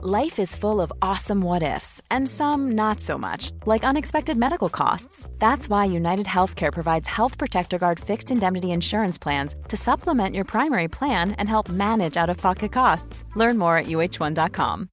Life is full of awesome what ifs, and some not so much, like unexpected medical costs. That's why United Healthcare provides Health Protector Guard fixed indemnity insurance plans to supplement your primary plan and help manage out of pocket costs. Learn more at uhone.com.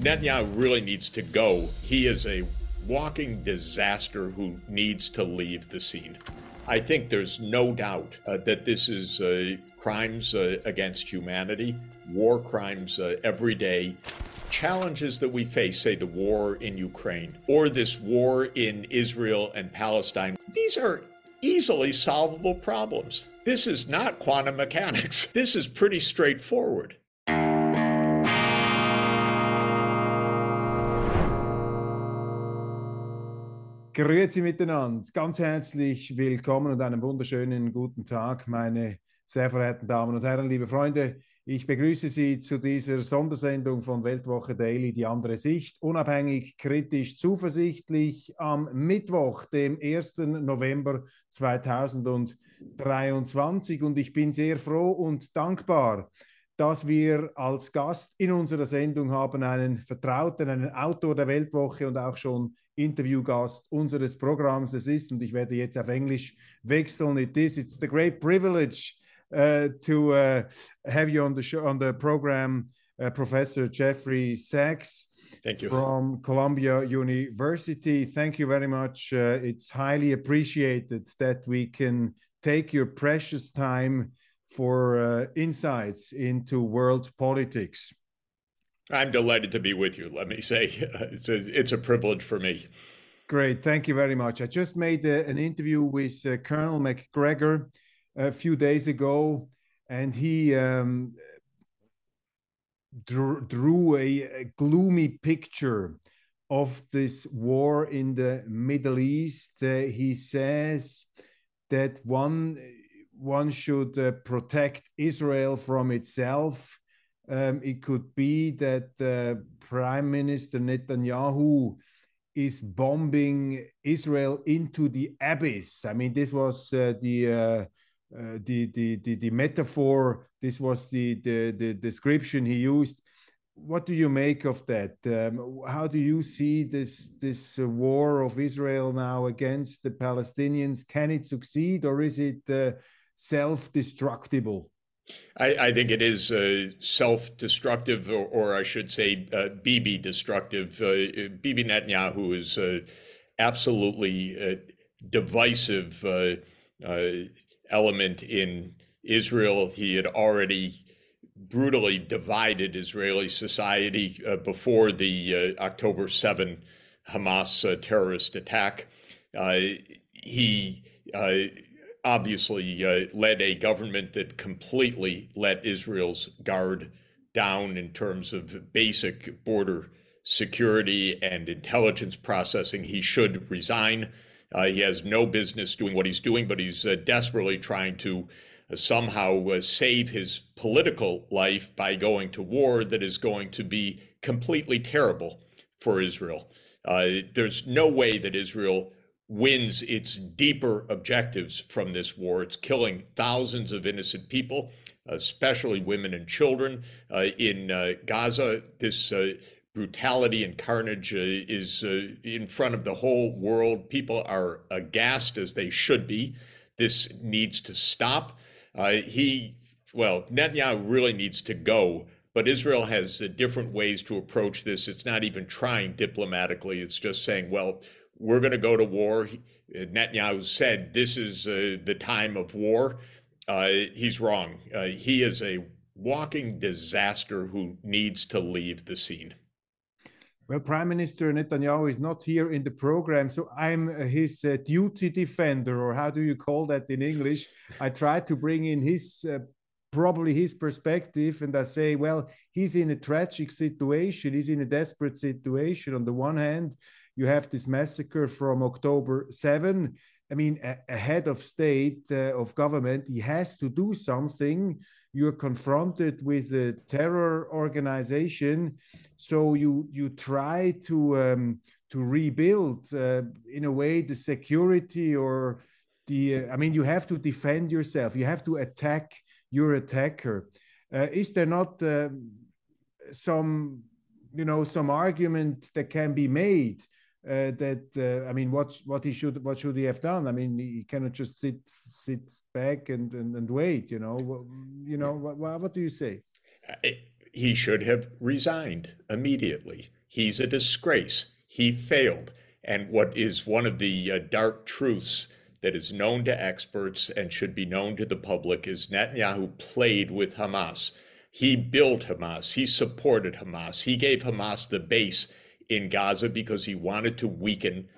Netanyahu really needs to go. He is a walking disaster who needs to leave the scene. I think there's no doubt uh, that this is uh, crimes uh, against humanity, war crimes uh, every day. Challenges that we face, say the war in Ukraine or this war in Israel and Palestine, these are easily solvable problems. This is not quantum mechanics. This is pretty straightforward. Grüezi miteinander, ganz herzlich willkommen und einen wunderschönen guten Tag, meine sehr verehrten Damen und Herren, liebe Freunde. Ich begrüße Sie zu dieser Sondersendung von Weltwoche Daily, die andere Sicht, unabhängig, kritisch, zuversichtlich am Mittwoch, dem 1. November 2023. Und ich bin sehr froh und dankbar, dass wir als Gast in unserer Sendung haben einen Vertrauten, einen Autor der Weltwoche und auch schon Interviewgast unseres Programms es ist. Und ich werde jetzt auf Englisch wechseln. It is, it's the great privilege uh, to uh, have you on the show, on the program, uh, Professor Jeffrey Sachs. Thank you. From Columbia University. Thank you very much. Uh, it's highly appreciated that we can take your precious time for uh, insights into world politics. I'm delighted to be with you. Let me say, it's a, it's a privilege for me. Great. Thank you very much. I just made uh, an interview with uh, Colonel Macgregor a few days ago, and he um, drew, drew a, a, gloomy picture of this war in the Middle East. Uh, he says that one one should uh, protect Israel from itself um, it could be that uh, Prime Minister Netanyahu is bombing Israel into the abyss. I mean, this was uh, the, uh, uh, the, the, the the metaphor. This was the, the the description he used. What do you make of that? Um, how do you see this this war of Israel now against the Palestinians? Can it succeed, or is it uh, self-destructible? I, I, think it is uh, self-destructive, or, or, I should say, uh, Bibi destructive. Uh, Bibi Netanyahu is uh, absolutely uh, divisive uh, element in Israel. He had already brutally divided Israeli society before the October 7 Hamas terrorist attack. he obviously uh, led a government that completely let Israel's guard down in terms of basic border security and intelligence processing. He should resign. Uh, he has no business doing what he's doing, but he's uh, desperately trying to uh, somehow uh, save his political life by going to war that is going to be completely terrible for Israel. Uh, there's no way that Israel wins its deeper objectives from this war. It's killing thousands of innocent people, especially women and children. Uh, in uh, Gaza, this uh, brutality and carnage uh, is uh, in front of the whole world. People are aghast as they should be. This needs to stop. Uh, he, well, Netanyahu really needs to go. But Israel has different ways to approach this. It's not even trying diplomatically. It's just saying, well, we're going to go to war. Netanyahu said this is uh, the time of war. Uh, he's wrong. Uh, he is a walking disaster who needs to leave the scene. Well, Prime Minister Netanyahu is not here in the program, so I'm his uh, duty defender, or how do you call that in English? I try to bring in his uh, probably his perspective and i say well he's in a tragic situation he's in a desperate situation on the one hand you have this massacre from October 7. I mean, a, a head of state, uh, of government, he has to do something. You're confronted with a terror organization, so you you try to um, to rebuild uh, in a way the security or the. Uh, I mean, you have to defend yourself. You have to attack your attacker. Uh, is there not? Um, some, you know, some argument that can be made uh, that uh, I mean, what what he should what should he have done? I mean, he cannot just sit sit back and and, and wait. You know, you know, what, what do you say? He should have resigned immediately. He's a disgrace. He failed. And what is one of the uh, dark truths that is known to experts and should be known to the public is Netanyahu played with Hamas. He built Hamas. He supported Hamas. He gave Hamas the base in Gaza because he wanted to weaken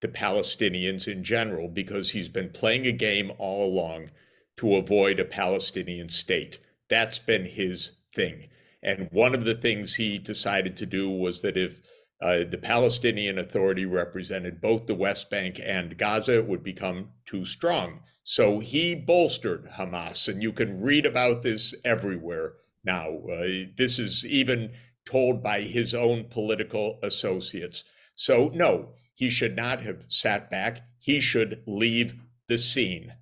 the Palestinians in general because he's been playing a game all along to avoid a Palestinian state. That's been his thing. And one of the things he decided to do was that if uh, the Palestinian Authority represented both the West Bank and Gaza, it would become too strong. So he bolstered Hamas, and you can read about this everywhere now. Uh, this is even told by his own political associates. So, no, he should not have sat back. He should leave the scene.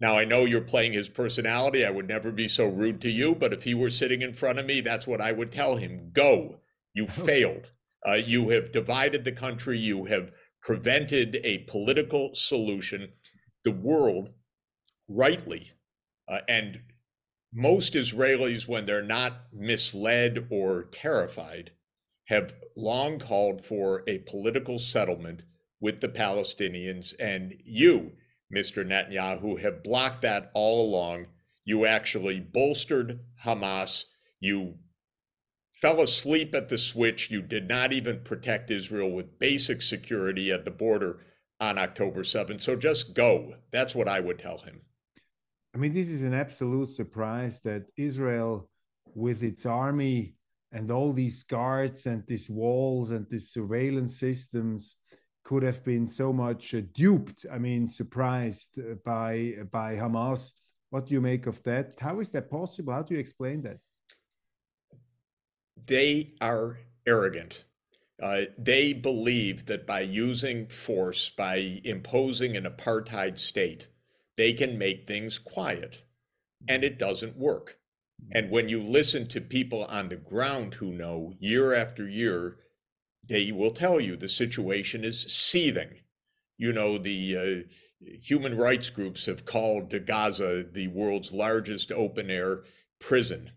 Now, I know you're playing his personality. I would never be so rude to you, but if he were sitting in front of me, that's what I would tell him Go. You failed. Uh, you have divided the country. You have prevented a political solution. The world, rightly, uh, and most Israelis, when they're not misled or terrified, have long called for a political settlement with the Palestinians. And you, Mr. Netanyahu, have blocked that all along. You actually bolstered Hamas. You fell asleep at the switch. You did not even protect Israel with basic security at the border on October 7th. So just go. That's what I would tell him. I mean, this is an absolute surprise that Israel, with its army and all these guards and these walls and these surveillance systems, could have been so much uh, duped. I mean, surprised uh, by by Hamas. What do you make of that? How is that possible? How do you explain that? They are arrogant. Uh, they believe that by using force, by imposing an apartheid state, they can make things quiet. And it doesn't work. And when you listen to people on the ground who know year after year, they will tell you the situation is seething. You know, the uh, human rights groups have called Gaza the world's largest open air prison,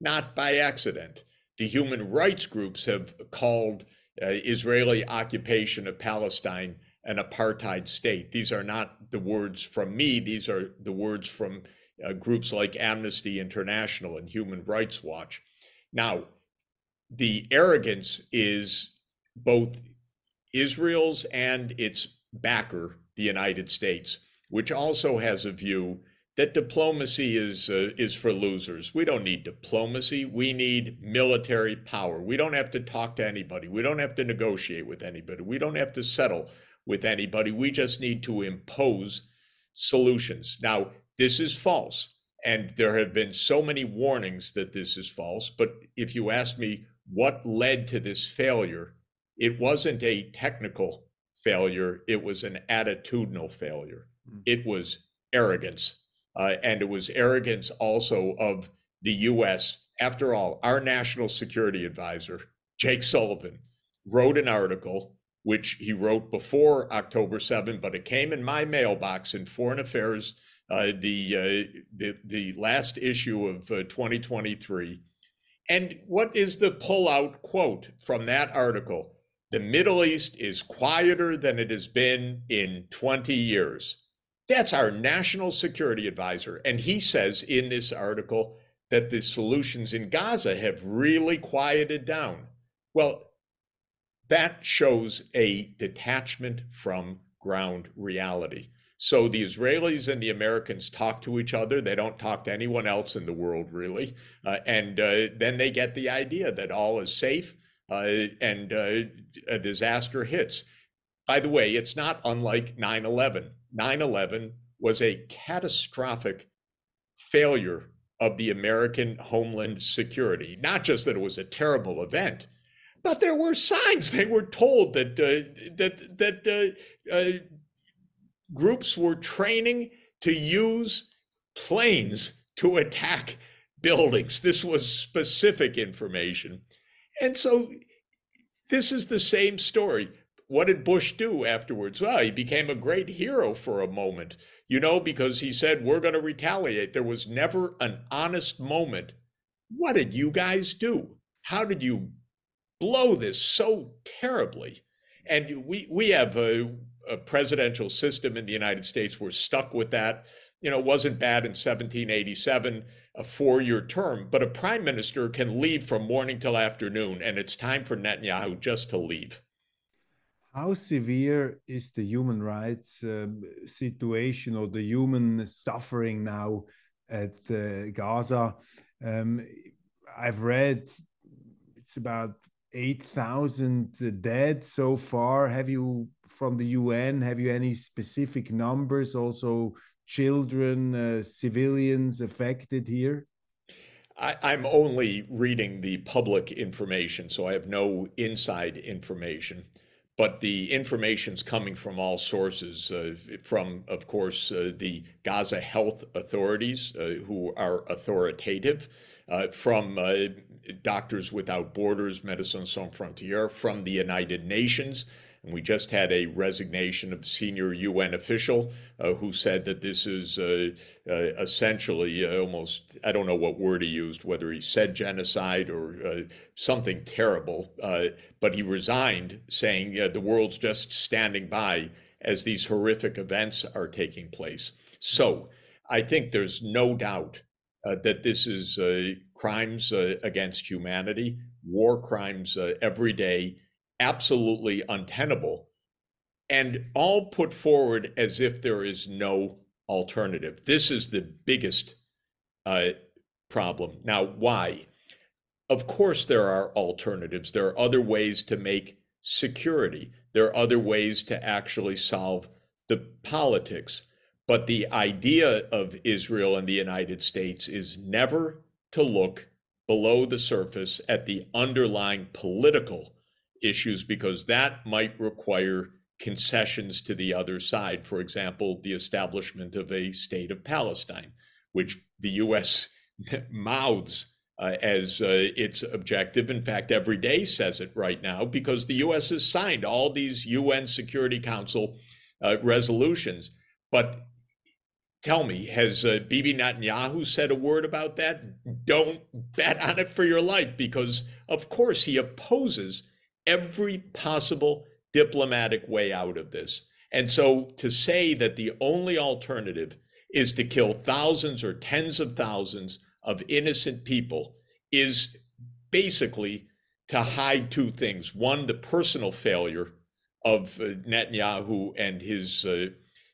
not by accident. The human rights groups have called uh, Israeli occupation of Palestine an apartheid state. These are not the words from me, these are the words from uh, groups like Amnesty International and Human Rights Watch. Now, the arrogance is both Israel's and its backer, the United States, which also has a view that diplomacy is uh, is for losers. We don't need diplomacy. We need military power. We don't have to talk to anybody. We don't have to negotiate with anybody. We don't have to settle with anybody. We just need to impose solutions. Now, this is false. And there have been so many warnings that this is false. But if you ask me what led to this failure, it wasn't a technical failure, it was an attitudinal failure. Mm. It was arrogance. Uh, and it was arrogance also of the US. After all, our national security advisor, Jake Sullivan, wrote an article which he wrote before October 7, but it came in my mailbox in Foreign Affairs, uh, the, uh, the, the last issue of uh, 2023. And what is the pullout quote from that article? The Middle East is quieter than it has been in 20 years. That's our national security advisor. And he says in this article that the solutions in Gaza have really quieted down. Well, that shows a detachment from ground reality. So the Israelis and the Americans talk to each other. They don't talk to anyone else in the world, really. Uh, and uh, then they get the idea that all is safe uh, and uh, a disaster hits. By the way, it's not unlike 9 11. 9 11 was a catastrophic failure of the American homeland security. Not just that it was a terrible event, but there were signs. They were told that uh, that that uh, uh, groups were training to use planes to attack buildings. This was specific information. And so this is the same story. What did Bush do afterwards? Well, he became a great hero for a moment, you know, because he said, We're going to retaliate. There was never an honest moment. What did you guys do? How did you blow this so terribly? And we, we have a, a presidential system in the United States. We're stuck with that. You know, it wasn't bad in 1787 a four year term, but a prime minister can leave from morning till afternoon, and it's time for Netanyahu just to leave. How severe is the human rights um, situation or the human suffering now at uh, Gaza? Um, I've read it's about 8,000 dead so far. Have you, from the UN, have you any specific numbers also children, uh, civilians affected here? I, am only reading the public information, so I have no inside information. But the information's coming from all sources, uh, from, of course, uh, the Gaza health authorities, uh, who are authoritative, uh, from uh, Doctors Without Borders, Médecins Sans Frontières, from the United Nations, and we just had a resignation of a senior UN official uh, who said that this is uh, uh, essentially uh, almost, I don't know what word he used, whether he said genocide or uh, something terrible, uh, but he resigned saying the world's just standing by as these horrific events are taking place. So I think there's no doubt Uh, that this is uh, crimes uh, against humanity, war crimes every day absolutely untenable and all put forward as if there is no alternative. This is the biggest uh, problem. Now, why? Of course, there are alternatives. There are other ways to make security, there are other ways to actually solve the politics. But the idea of Israel and the United States is never to look below the surface at the underlying political issues because that might require concessions to the other side. For example, the establishment of a state of Palestine, which the U.S. mouths uh, as uh, its objective. In fact, every day says it right now because the U.S. has signed all these UN Security Council uh, resolutions. But tell me, has uh, Bibi Netanyahu said a word about that? Don't bet on it for your life because, of course, he opposes every possible diplomatic way out of this. And so to say that the only alternative is to kill thousands or tens of thousands of innocent people is basically to hide two things. One, the personal failure of uh, Netanyahu and his uh,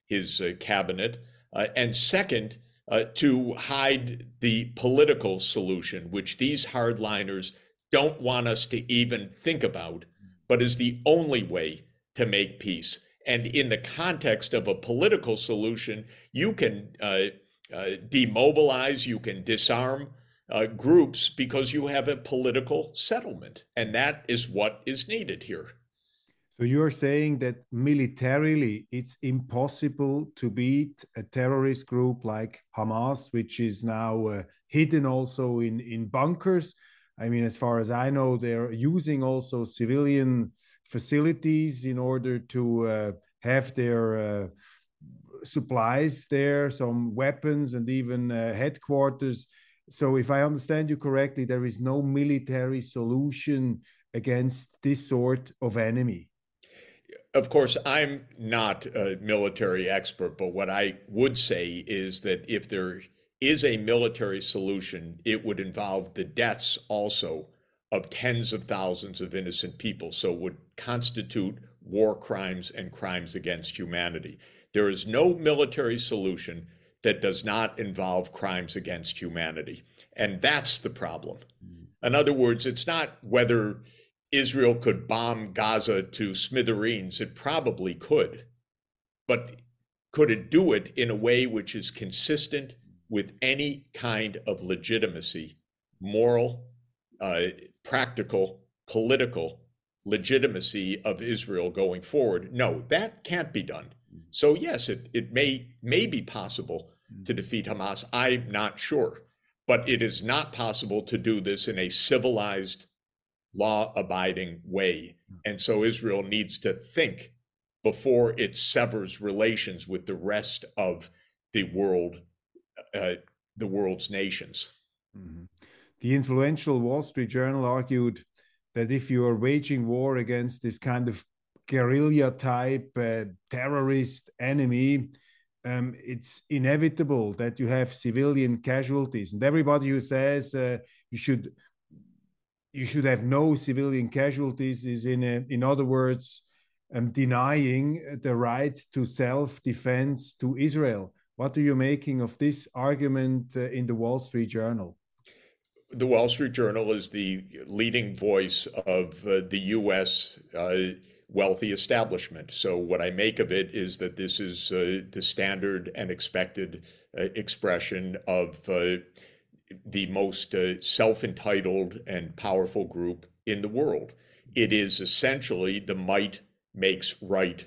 his uh, cabinet, and second, uh, to hide the political solution, which these hardliners don't want us to even think about, but is the only way to make peace. And in the context of a political solution, you can uh, uh, demobilize, you can disarm uh, groups because you have a political settlement. And that is what is needed here. So you're saying that militarily it's impossible to beat a terrorist group like Hamas, which is now uh, hidden also in, in bunkers I mean, as far as I know, they're using also civilian facilities in order to uh, have their uh, supplies there, some weapons, and even uh, headquarters. So, if I understand you correctly, there is no military solution against this sort of enemy. Of course, I'm not a military expert, but what I would say is that if there is a military solution, it would involve the deaths also of tens of thousands of innocent people. So it would constitute war crimes and crimes against humanity. There is no military solution that does not involve crimes against humanity. And that's the problem. Mm. In other words, it's not whether Israel could bomb Gaza to smithereens. It probably could. But could it do it in a way which is consistent with any kind of legitimacy, moral, uh, practical, political legitimacy of Israel going forward. No, that can't be done. So yes, it, it may may be possible to defeat Hamas. I'm not sure. But it is not possible to do this in a civilized law abiding way. And so Israel needs to think before it severs relations with the rest of the world, uh, the world's nations. Mm-hmm. The influential Wall Street Journal argued that if you are waging war against this kind of guerrilla type uh, terrorist enemy, um, it's inevitable that you have civilian casualties. And everybody who says uh, you should you should have no civilian casualties is in a, in other words um, denying the right to self-defense to Israel. What are you making of this argument uh, in the Wall Street Journal? The Wall Street Journal is the leading voice of uh, the U.S. Uh, wealthy establishment. So, what I make of it is that this is uh, the standard and expected uh, expression of uh, the most uh, self entitled and powerful group in the world. It is essentially the might makes right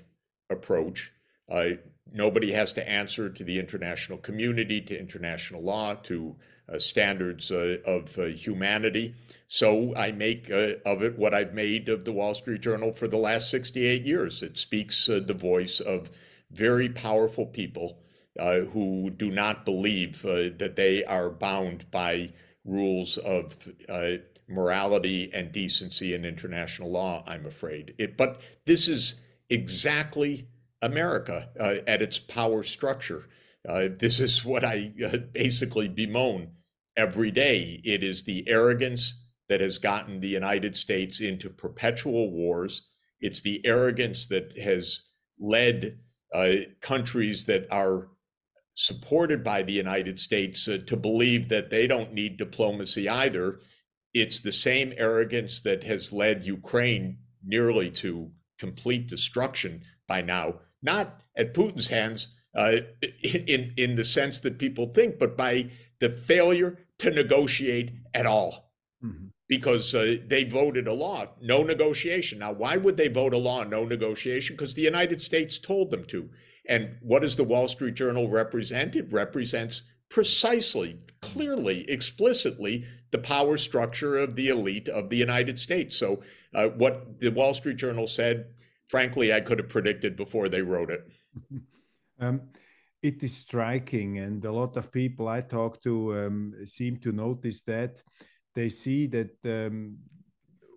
approach. Uh, nobody has to answer to the international community, to international law, to uh, standards uh, of uh, humanity. So I make uh, of it what I've made of the Wall Street Journal for the last 68 years. It speaks uh, the voice of very powerful people uh, who do not believe uh, that they are bound by rules of uh, morality and decency and international law, I'm afraid. It, but this is exactly America uh, at its power structure. Uh, this is what I basically bemoan every day. It is the arrogance that has gotten the United States into perpetual wars. It's the arrogance that has led countries that are supported by the United States uh, to believe that they don't need diplomacy either. It's the same arrogance that has led Ukraine nearly to complete destruction by now, not at Putin's hands uh, in, in the sense that people think, but by the failure to negotiate at all. Mm-hmm. Because uh, they voted a law, no negotiation. Now, why would they vote a law, no negotiation? Because the United States told them to. And what does the Wall Street Journal represent? It represents precisely, clearly, explicitly the power structure of the elite of the United States. So, uh, what the Wall Street Journal said, frankly, I could have predicted before they wrote it. Um, it is striking, and a lot of people I talk to um, seem to notice that. They see that um,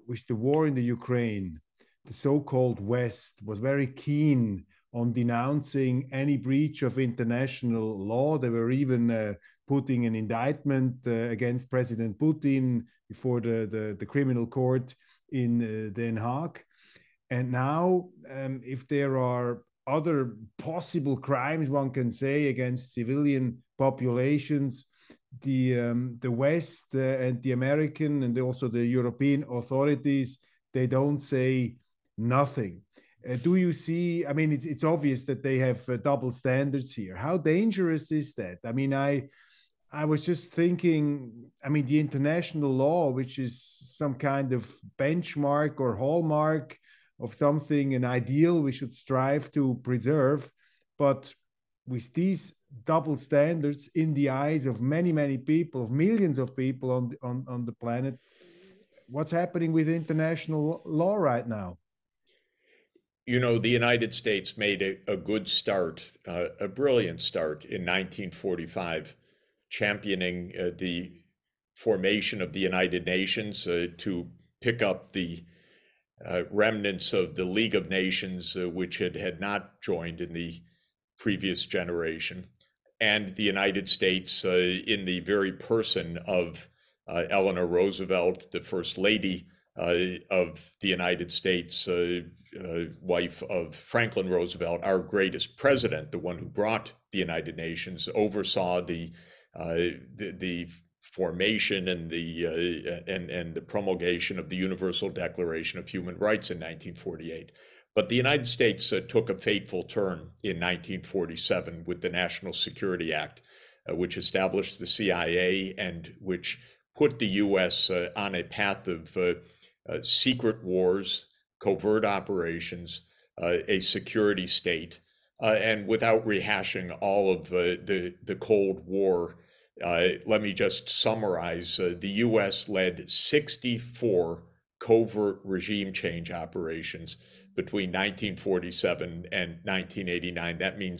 with the war in the Ukraine, the so called West was very keen on denouncing any breach of international law. They were even uh, putting an indictment uh, against President Putin before the, the, the criminal court in uh, Den Haag. And now, um, if there are other possible crimes one can say against civilian populations, the um, the West uh, and the American and also the European authorities they don't say nothing. Uh, do you see? I mean, it's it's obvious that they have uh, double standards here. How dangerous is that? I mean, I I was just thinking. I mean, the international law, which is some kind of benchmark or hallmark of something, an ideal we should strive to preserve, but with these double standards in the eyes of many many people, of millions of people on on on the planet, what's happening with international law right now? You know, the United States made a, a good start, uh, a brilliant start in 1945, championing uh, the formation of the United Nations uh, to pick up the uh, remnants of the League of Nations, uh, which had, had not joined in the previous generation, and the United States, uh, in the very person of Eleanor Roosevelt, the First Lady of the United States, uh, wife of Franklin Roosevelt, our greatest president, the one who brought the United Nations, oversaw the uh, the, the, formation and the uh, and and the promulgation of the Universal Declaration of Human Rights in 1948. But the United States uh, took a fateful turn in 1947 with the National Security Act, uh, which established the CIA and which put the U.S. Uh, on a path of secret wars covert operations, uh, a security state, uh, and without rehashing all of the, the, the Cold War, uh, let me just summarize. Uh, the U.S. led 64 covert regime change operations between 1947 and 1989. That means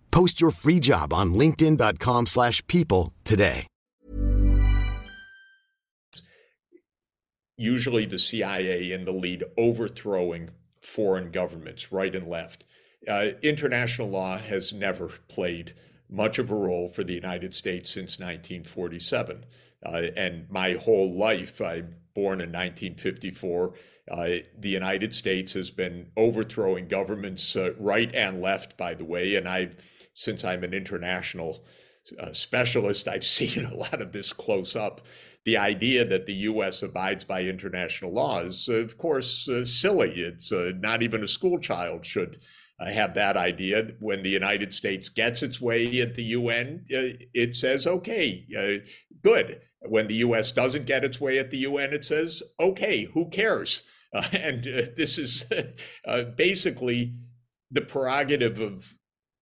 Post your free job on linkedin.com/people slash people today. usually the CIA in the lead overthrowing foreign governments right and left. Uh, international law has never played much of a role for the United States since 1947. Uh, and my whole life, I'm born in 1954. Uh, the United States has been overthrowing governments uh, right and left, by the way. And I've, since I'm an international uh, specialist, I've seen a lot of this close up the idea that the U.S. abides by international law is, of course, uh, silly. It's uh, not even a school child should uh, have that idea. When the United States gets its way at the UN, uh, it says, okay, uh, good. When the U.S. doesn't get its way at the UN, it says, okay, who cares? And this is basically the prerogative of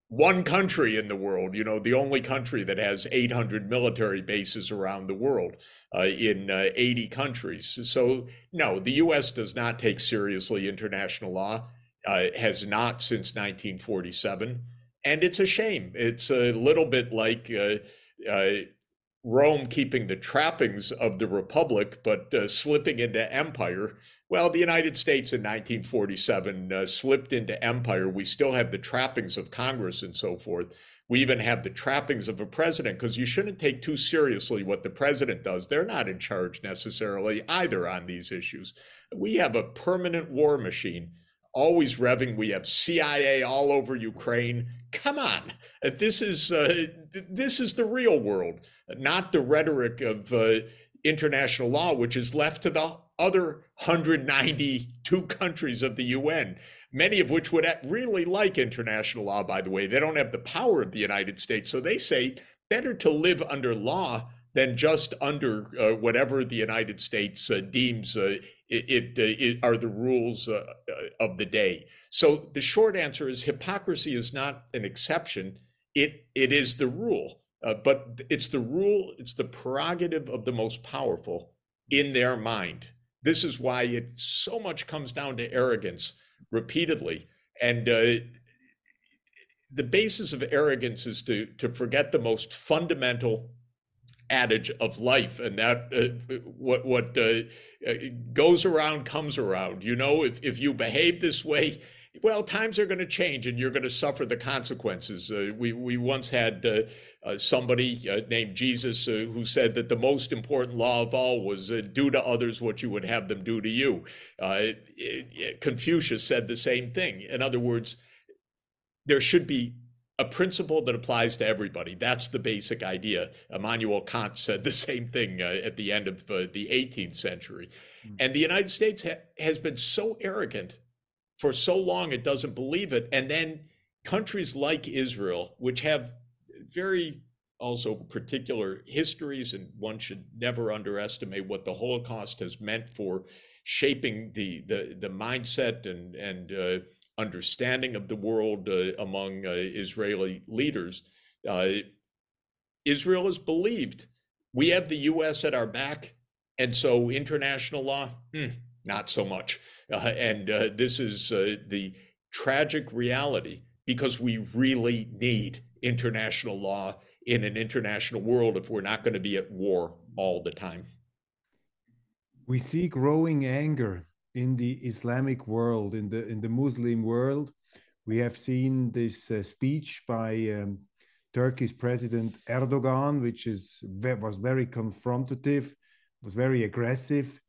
one country in the world, you know, the only country that has 800 military bases around the world uh, in uh, 80 countries. So, no, the U.S. does not take seriously international law, uh, has not since 1947. And it's a shame. It's a little bit like uh, uh, Rome keeping the trappings of the Republic, but uh, slipping into empire well, the United States in 1947 uh, slipped into empire. We still have the trappings of Congress and so forth. We even have the trappings of a president because you shouldn't take too seriously what the president does. They're not in charge necessarily either on these issues. We have a permanent war machine, always revving. We have CIA all over Ukraine. Come on, this is uh, this is the real world, not the rhetoric of uh, international law, which is left to the other 192 countries of the UN, many of which would really like international law, by the way. They don't have the power of the United States. So they say better to live under law than just under uh, whatever the United States uh, deems uh, it, it, uh, it, are the rules uh, uh, of the day. So the short answer is hypocrisy is not an exception. It it is the rule, but it's the rule. It's the prerogative of the most powerful in their mind. This is why it so much comes down to arrogance repeatedly. And uh, the basis of arrogance is to, to forget the most fundamental adage of life and that uh, what what uh, uh goes around comes around you know if if you behave this way well times are going to change and you're going to suffer the consequences uh, we we once had uh, uh, somebody uh, named Jesus uh, who said that the most important law of all was uh, do to others what you would have them do to you. It, it, Confucius said the same thing. In other words, there should be a principle that applies to everybody. That's the basic idea. Immanuel Kant said the same thing uh, at the end of uh, the 18th century. Mm-hmm. And the United States ha- has been so arrogant for so long it doesn't believe it. And then countries like Israel, which have very also particular histories, and one should never underestimate what the Holocaust has meant for shaping the the, the mindset and and uh, understanding of the world uh, among uh, Israeli leaders. Uh, Israel has believed we have the U.S. at our back, And so international law, hmm, not so much. Uh, and uh, this is the tragic reality because we really need international law in an international world if we're not going to be at war all the time. We see growing anger in the Islamic world, in the in the Muslim world. We have seen this uh, speech by um, Turkey's President Erdogan, which is was very confrontative, was very aggressive.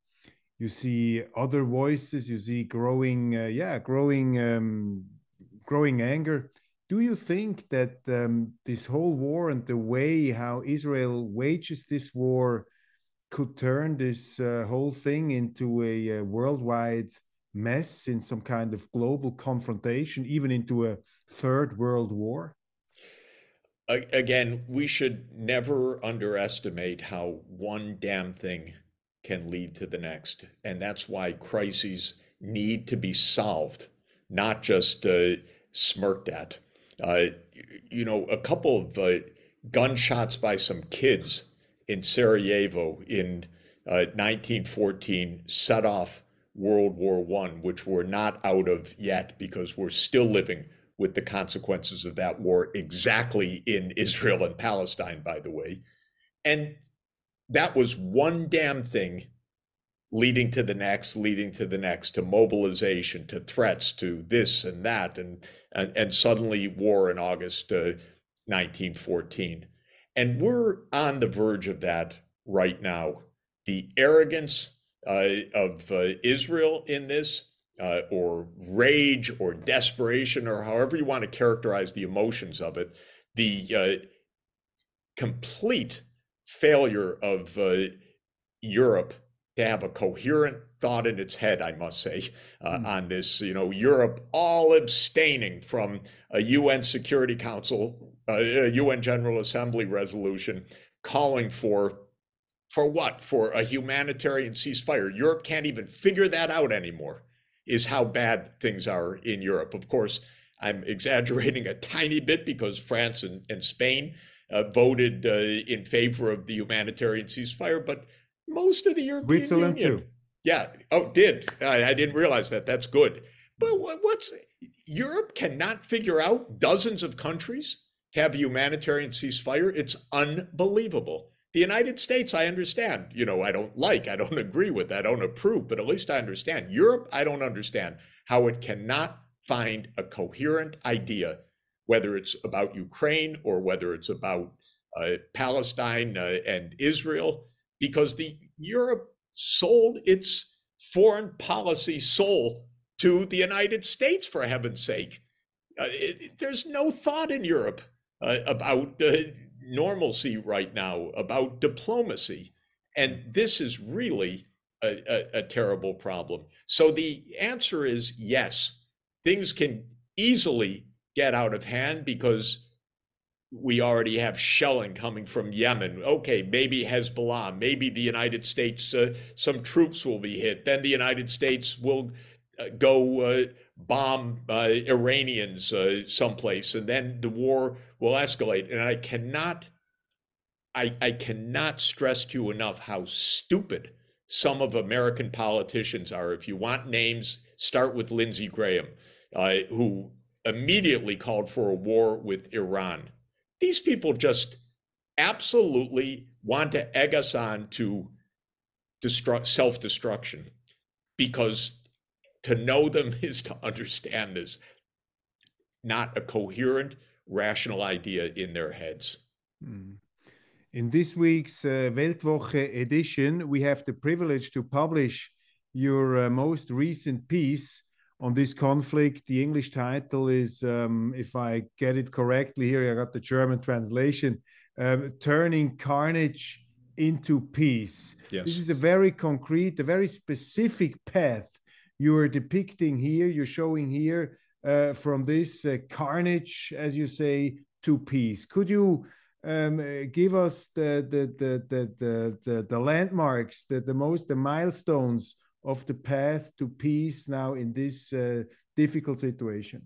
You see other voices. You see growing, uh, yeah, growing, um, growing anger. Do you think that um, this whole war and the way how Israel wages this war could turn this uh, whole thing into a, a, worldwide mess, in some kind of global confrontation, even into a third world war? Again, we should never underestimate how one damn thing can lead to the next. And that's why crises need to be solved, not just uh, smirked at. Uh, you know, a couple of uh, gunshots by some kids in Sarajevo in 1914 uh, set off World War One, which we're not out of yet because we're still living with the consequences of that war exactly in Israel and Palestine, by the way. And that was one damn thing leading to the next, leading to the next, to mobilization, to threats, to this and that, and and, and suddenly war in August uh, 1914. And we're on the verge of that right now. The arrogance uh, of uh, Israel in this, uh, or rage, or desperation, or however you want to characterize the emotions of it, the uh, complete failure of uh, Europe to have a coherent thought in its head, I must say, uh, mm. on this. You know, Europe all abstaining from a UN Security Council, uh, a UN General Assembly resolution calling for for what? For a humanitarian ceasefire. Europe can't even figure that out anymore. Is how bad things are in Europe. Of course, I'm exaggerating a tiny bit because France and, and Spain uh, voted uh, in favor of the humanitarian ceasefire, but most of the European Switzerland Union. Too. Yeah. Oh, did I, I didn't realize that. That's good. But what's Europe cannot figure out dozens of countries have a humanitarian ceasefire? It's unbelievable. The United States, I understand. You know, I don't like, I don't agree with, I don't approve, but at least I understand. Europe, I don't understand how it cannot find a coherent idea, whether it's about Ukraine or whether it's about uh, Palestine uh, and Israel because the Europe sold its foreign policy soul to the United States, for heaven's sake. Uh, it, there's no thought in Europe uh, about uh, normalcy right now, about diplomacy. And this is really a, a, a terrible problem. So the answer is yes, things can easily get out of hand because we already have shelling coming from Yemen. Okay, maybe Hezbollah, maybe the United States, uh, some troops will be hit. Then the United States will uh, go uh, bomb uh, Iranians uh, someplace, and then the war will escalate. And I cannot, I, I cannot stress to you enough how stupid some of American politicians are. If you want names, start with Lindsey Graham, uh, who immediately called for a war with Iran these people just absolutely want to egg us on to destru- self destruction because to know them is to understand this, not a coherent, rational idea in their heads. Mm. In this week's uh, Weltwoche edition, we have the privilege to publish your uh, most recent piece on this conflict. The English title is, um, if I get it correctly here, I got the German translation, um, Turning Carnage into Peace. Yes. This is a very concrete, a very specific path you are depicting here, you're showing here uh, from this uh, carnage, as you say, to peace. Could you um, give us the the the the the, the, the landmarks, the, the most the milestones of the path to peace now in this uh, difficult situation?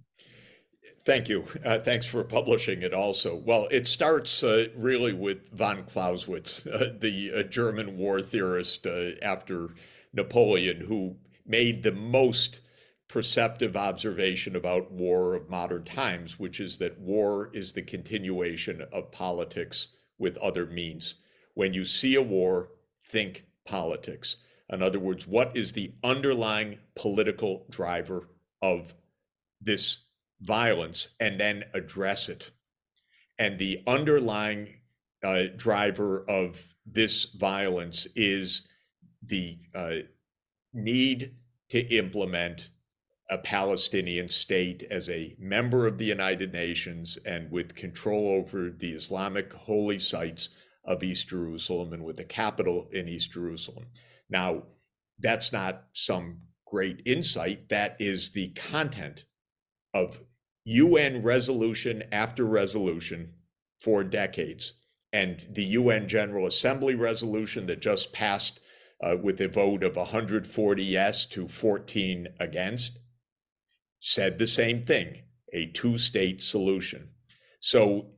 Thank you. Uh, thanks for publishing it also. Well, it starts uh, really with von Clausewitz, uh, the uh, German war theorist uh, after Napoleon, who made the most perceptive observation about war of modern times, which is that war is the continuation of politics with other means. When you see a war, think politics. In other words, what is the underlying political driver of this violence and then address it. And the underlying uh, driver of this violence is the uh, need to implement a Palestinian state as a member of the United Nations and with control over the Islamic holy sites of East Jerusalem and with the capital in East Jerusalem. Now, that's not some great insight. That is the content of UN resolution after resolution for decades. And the UN General Assembly resolution that just passed uh, with a vote of 140 yes to 14 against said the same thing a two state solution. So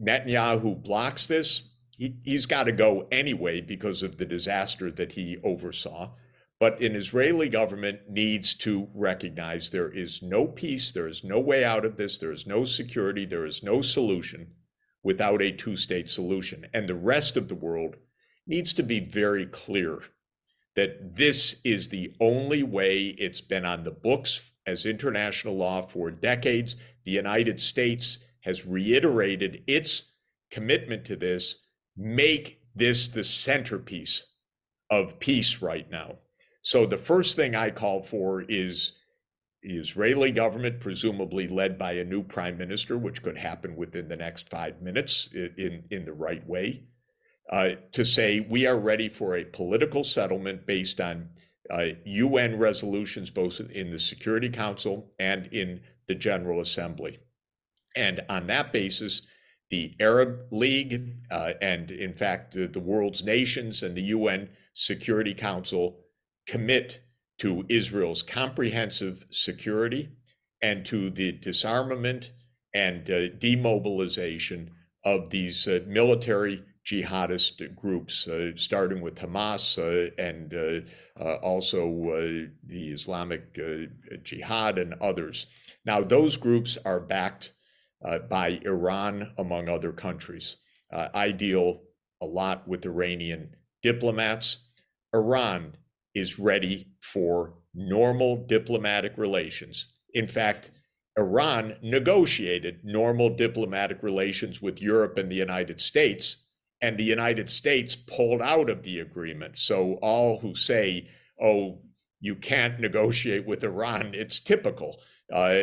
Netanyahu blocks this. He, he's got to go anyway because of the disaster that he oversaw. But an Israeli government needs to recognize there is no peace, there is no way out of this, there is no security, there is no solution without a two state solution. And the rest of the world needs to be very clear that this is the only way it's been on the books as international law for decades. The United States has reiterated its commitment to this. Make this the centerpiece of peace right now. So the first thing I call for is the Israeli government, presumably led by a new prime minister, which could happen within the next five minutes in, in the right way, uh, to say we are ready for a political settlement based on uh, UN resolutions, both in the Security Council and in the General Assembly. And on that basis, the Arab League uh, and, in fact, the, the world's nations and the UN Security Council commit to Israel's comprehensive security and to the disarmament and uh, demobilization of these uh, military jihadist groups, uh, starting with Hamas uh, and uh, uh, also the Islamic Jihad and others. Now, those groups are backed by Iran, among other countries. I deal a lot with Iranian diplomats. Iran is ready for normal diplomatic relations. In fact, Iran negotiated normal diplomatic relations with Europe and the United States, and the United States pulled out of the agreement. So, all who say, oh, you can't negotiate with Iran, it's typical. Uh,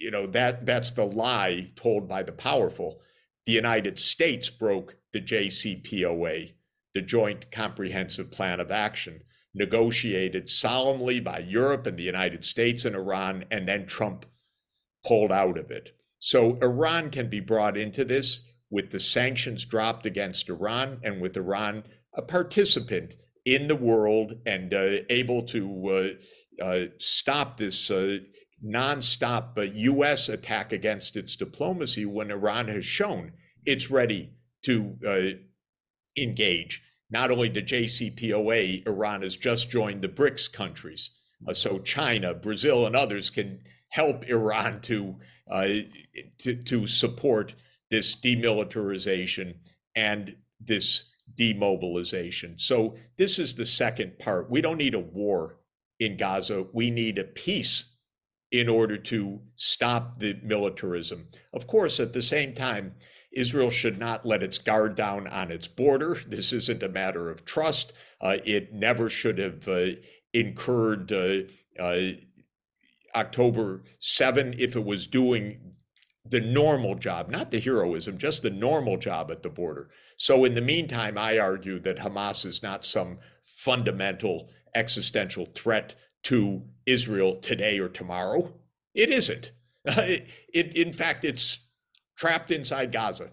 you know, that, that's the lie told by the powerful. The United States broke the JCPOA, the Joint Comprehensive Plan of Action negotiated solemnly by Europe and the United States and Iran, and then Trump pulled out of it. So Iran can be brought into this with the sanctions dropped against Iran and with Iran a participant in the world and uh, able to uh, uh, stop this nonstop U.S. Uh, attack against its diplomacy when Iran has shown it's ready to uh, engage not only the JCPOA, Iran has just joined the BRICS countries. Uh, so China, Brazil, and others can help Iran to, uh, to, to support this demilitarization and this demobilization. So this is the second part. We don't need a war in Gaza. We need a peace in order to stop the militarism. Of course, at the same time, Israel should not let its guard down on its border. This isn't a matter of trust. Uh, it never should have uh, incurred uh, uh October 7 if it was doing the normal job, not the heroism, just the normal job at the border. So, in the meantime, I argue that Hamas is not some fundamental existential threat to Israel today or tomorrow. It isn't. it, it, in fact, it's trapped inside Gaza.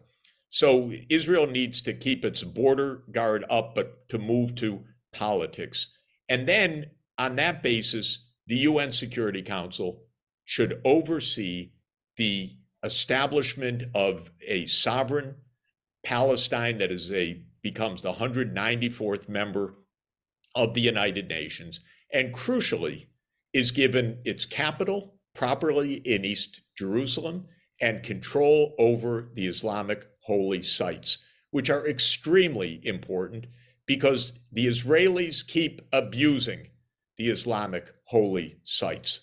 So Israel needs to keep its border guard up, but to move to politics. And then on that basis, the UN Security Council should oversee the establishment of a sovereign Palestine that is a becomes the 194th member of the United Nations and crucially is given its capital properly in East Jerusalem and control over the Islamic holy sites, which are extremely important because the Israelis keep abusing the Islamic holy sites.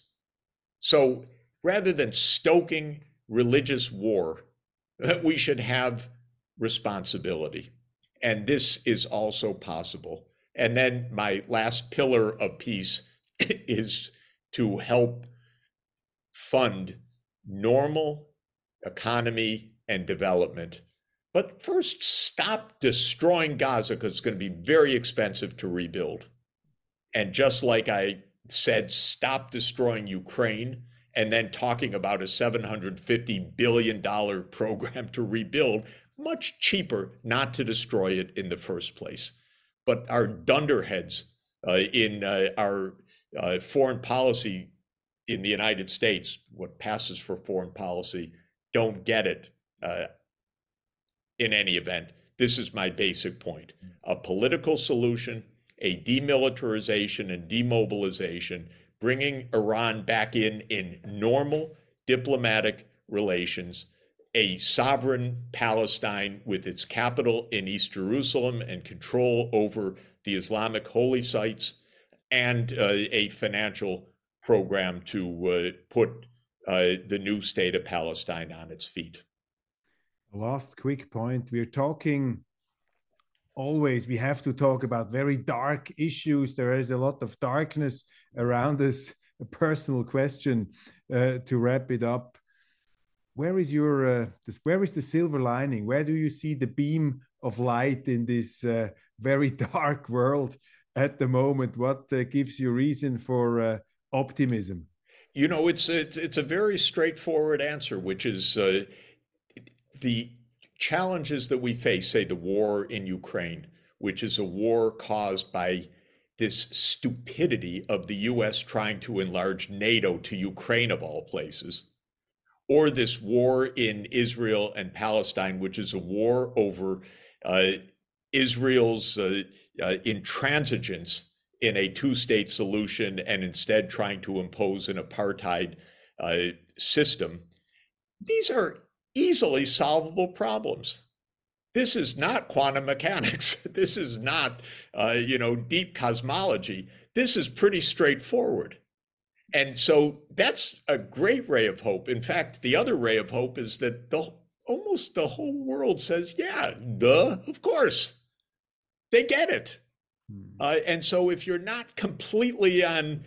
So rather than stoking religious war, we should have responsibility. And this is also possible. And then my last pillar of peace is to help fund normal economy and development. But first, stop destroying Gaza because it's going to be very expensive to rebuild. And just like I said, stop destroying Ukraine and then talking about a $750 billion program to rebuild, much cheaper not to destroy it in the first place. But our dunderheads uh, in uh, our uh, foreign policy in the United States, what passes for foreign policy, don't get it uh, in any event. This is my basic point. A political solution, a demilitarization and demobilization, bringing Iran back in in normal diplomatic relations, a sovereign Palestine with its capital in East Jerusalem and control over the Islamic holy sites, and uh, a financial program to uh, put uh, the new state of Palestine on its feet. Last quick point we're talking always, we have to talk about very dark issues. There is a lot of darkness around us. A personal question uh, to wrap it up. Where is your uh, this, where is the silver lining? Where do you see the beam of light in this uh, very dark world at the moment? What uh, gives you reason for uh, optimism? You know, it's a, it's a very straightforward answer, which is uh, the challenges that we face, say the war in Ukraine, which is a war caused by this stupidity of the US trying to enlarge NATO to Ukraine, of all places, or this war in Israel and Palestine, which is a war over uh, Israel's uh, uh, intransigence in a two state solution and instead trying to impose an apartheid uh, system. These are easily solvable problems. This is not quantum mechanics. this is not, uh, you know, deep cosmology. This is pretty straightforward. And so that's a great ray of hope. In fact, the other ray of hope is that the, almost the whole world says, yeah, duh, of course. They get it. Hmm. Uh, and so if you're not completely on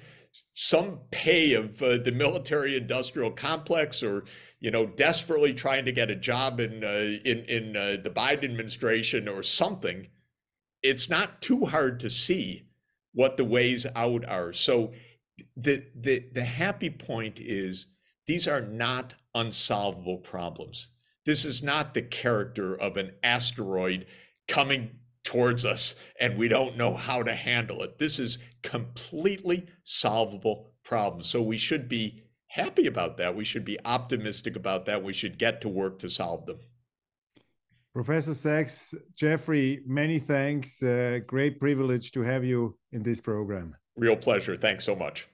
some pay of uh, the military industrial complex or you know desperately trying to get a job in uh, in in uh, the Biden administration or something it's not too hard to see what the ways out are so the the the happy point is these are not unsolvable problems this is not the character of an asteroid coming towards us and we don't know how to handle it. This is completely solvable problem. So we should be happy about that. We should be optimistic about that. We should get to work to solve them. Professor Sachs, Jeffrey, many thanks. Uh, great privilege to have you in this program. Real pleasure. Thanks so much.